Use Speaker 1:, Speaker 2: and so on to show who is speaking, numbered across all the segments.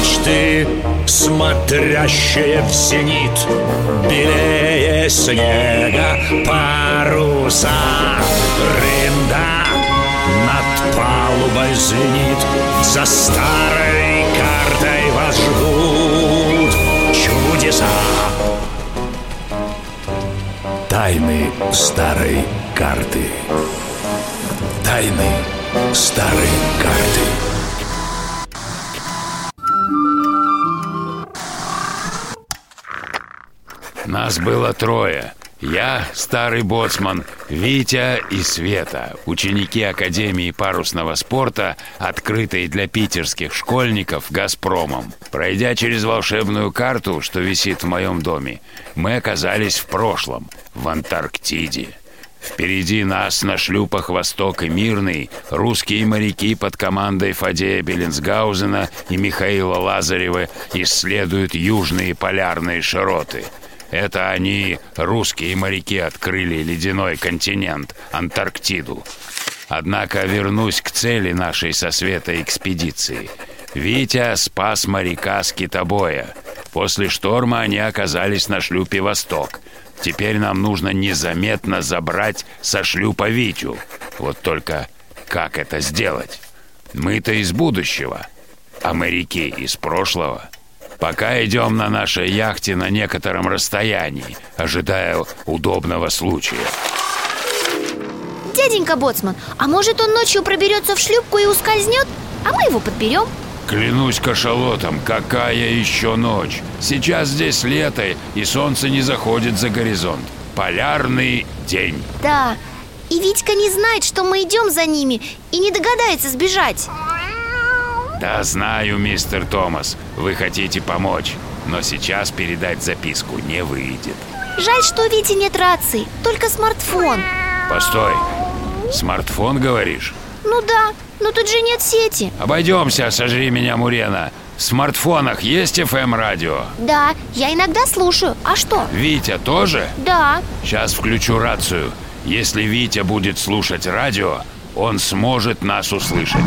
Speaker 1: Мачты, смотрящие в зенит Белее снега паруса. Рында над палубой звенит За старой картой вас ждут чудеса. Тайны старой карты. Тайны старой карты
Speaker 2: Нас было трое. Я, старый боцман, Витя и Света, ученики Академии парусного спорта, открытой для питерских школьников «Газпромом». Пройдя через волшебную карту, что висит в моем доме, мы оказались в прошлом, в Антарктиде. Впереди нас на шлюпах «Восток» и «Мирный» русские моряки под командой Фадея Беллинсгаузена и Михаила Лазарева исследуют южные полярные широты – это они, русские моряки, открыли ледяной континент, Антарктиду. Однако вернусь к цели нашей со Света экспедиции. Витя спас моряка с китобоя. После шторма они оказались на шлюпе «Восток». Теперь нам нужно незаметно забрать со шлюпа Витю. Вот только как это сделать? Мы-то из будущего, а моряки из прошлого – Пока идем на нашей яхте на некотором расстоянии, ожидая удобного случая.
Speaker 3: Дяденька Боцман, а может он ночью проберется в шлюпку и ускользнет, а мы его подберем?
Speaker 2: Клянусь кашалотом, какая еще ночь? Сейчас здесь лето, и солнце не заходит за горизонт. Полярный день.
Speaker 3: Да, и Витька не знает, что мы идем за ними, и не догадается сбежать.
Speaker 2: Да знаю, мистер Томас, вы хотите помочь, но сейчас передать записку не выйдет.
Speaker 3: Жаль, что у Вити нет рации, только смартфон.
Speaker 2: Постой, смартфон говоришь?
Speaker 3: Ну да, но тут же нет сети.
Speaker 2: Обойдемся, сожри меня, Мурена. В смартфонах есть FM-радио?
Speaker 3: Да, я иногда слушаю. А что?
Speaker 2: Витя тоже?
Speaker 3: Да.
Speaker 2: Сейчас включу рацию. Если Витя будет слушать радио, он сможет нас услышать.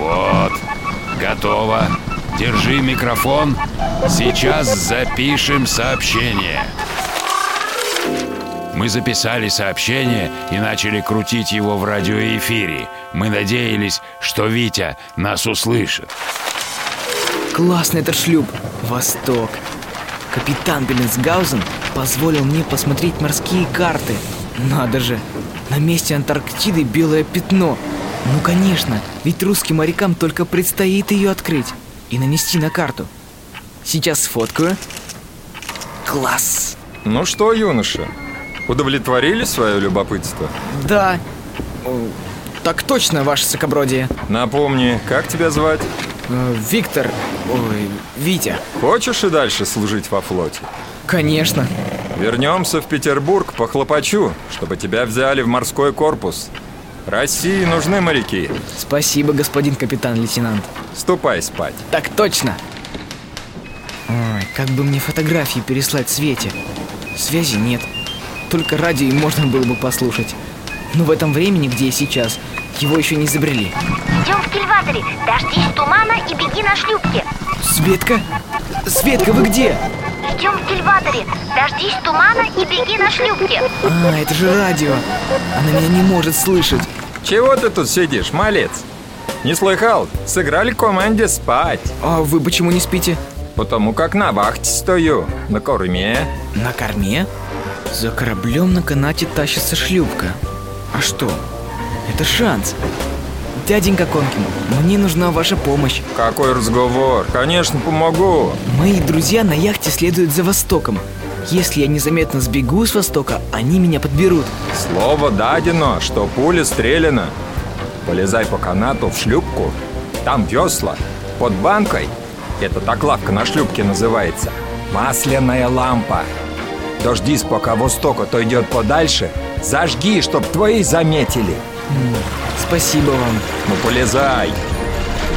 Speaker 2: Вот, готово. Держи микрофон. Сейчас запишем сообщение. Мы записали сообщение и начали крутить его в радиоэфире. Мы надеялись, что Витя нас услышит.
Speaker 4: Классный этот шлюп. Восток. Капитан Беллинсгаузен позволил мне посмотреть морские карты. Надо же, на месте Антарктиды белое пятно – ну конечно, ведь русским морякам только предстоит ее открыть и нанести на карту. Сейчас сфоткаю. Класс!
Speaker 5: Ну что, юноша, удовлетворили свое любопытство?
Speaker 4: Да. Так точно, ваше сокобродие.
Speaker 5: Напомни, как тебя звать?
Speaker 4: Э, Виктор, ой, Витя.
Speaker 5: Хочешь и дальше служить во флоте?
Speaker 4: Конечно.
Speaker 5: Вернемся в Петербург по хлопачу, чтобы тебя взяли в морской корпус. России нужны моряки.
Speaker 4: Спасибо, господин капитан-лейтенант.
Speaker 5: Ступай спать.
Speaker 4: Так точно. Ой, как бы мне фотографии переслать Свете. Связи нет. Только радио и можно было бы послушать. Но в этом времени, где я сейчас, его еще не изобрели.
Speaker 3: Идем в кильваторе, дождись тумана и беги на шлюпке.
Speaker 4: Светка? Светка, вы где?
Speaker 3: Идем в кильваторе, дождись тумана и беги на шлюпке.
Speaker 4: А, это же радио. Она меня не может слышать.
Speaker 5: Чего ты тут сидишь, малец? Не слыхал? Сыграли команде спать.
Speaker 4: А вы почему не спите?
Speaker 5: Потому как на вахте стою, на корме.
Speaker 4: На корме? За кораблем на канате тащится шлюпка. А что? Это шанс. Дяденька Конкин, мне нужна ваша помощь.
Speaker 5: Какой разговор? Конечно, помогу.
Speaker 4: Мои друзья на яхте следуют за Востоком. Если я незаметно сбегу с Востока, они меня подберут.
Speaker 5: Слово дадено, что пуля стреляна. Полезай по канату в шлюпку. Там весла. Под банкой Это так лавка на шлюпке называется. Масляная лампа. Дождись, пока восток отойдет подальше. Зажги, чтоб твои заметили.
Speaker 4: Спасибо вам.
Speaker 5: Ну, полезай.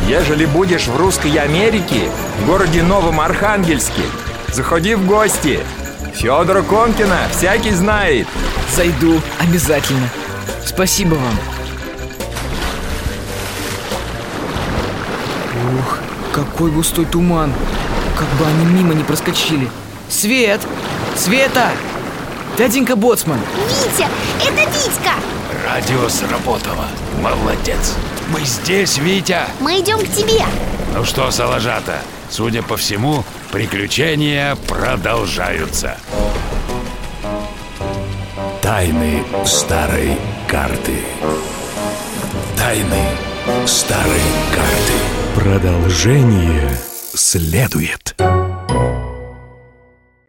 Speaker 5: Ежели будешь в Русской Америке, в городе Новом Архангельске, заходи в гости. Федора Конкина всякий знает.
Speaker 4: Зайду обязательно. Спасибо вам. Ух, какой густой туман. Как бы они мимо не проскочили. Свет! Света! Дяденька Боцман!
Speaker 3: Витя, это Витька!
Speaker 2: Радио сработало. Молодец. Мы здесь, Витя.
Speaker 3: Мы идем к тебе.
Speaker 2: Ну что, Салажата, судя по всему, приключения продолжаются.
Speaker 1: Тайны старой карты. Тайны старой карты. Продолжение следует.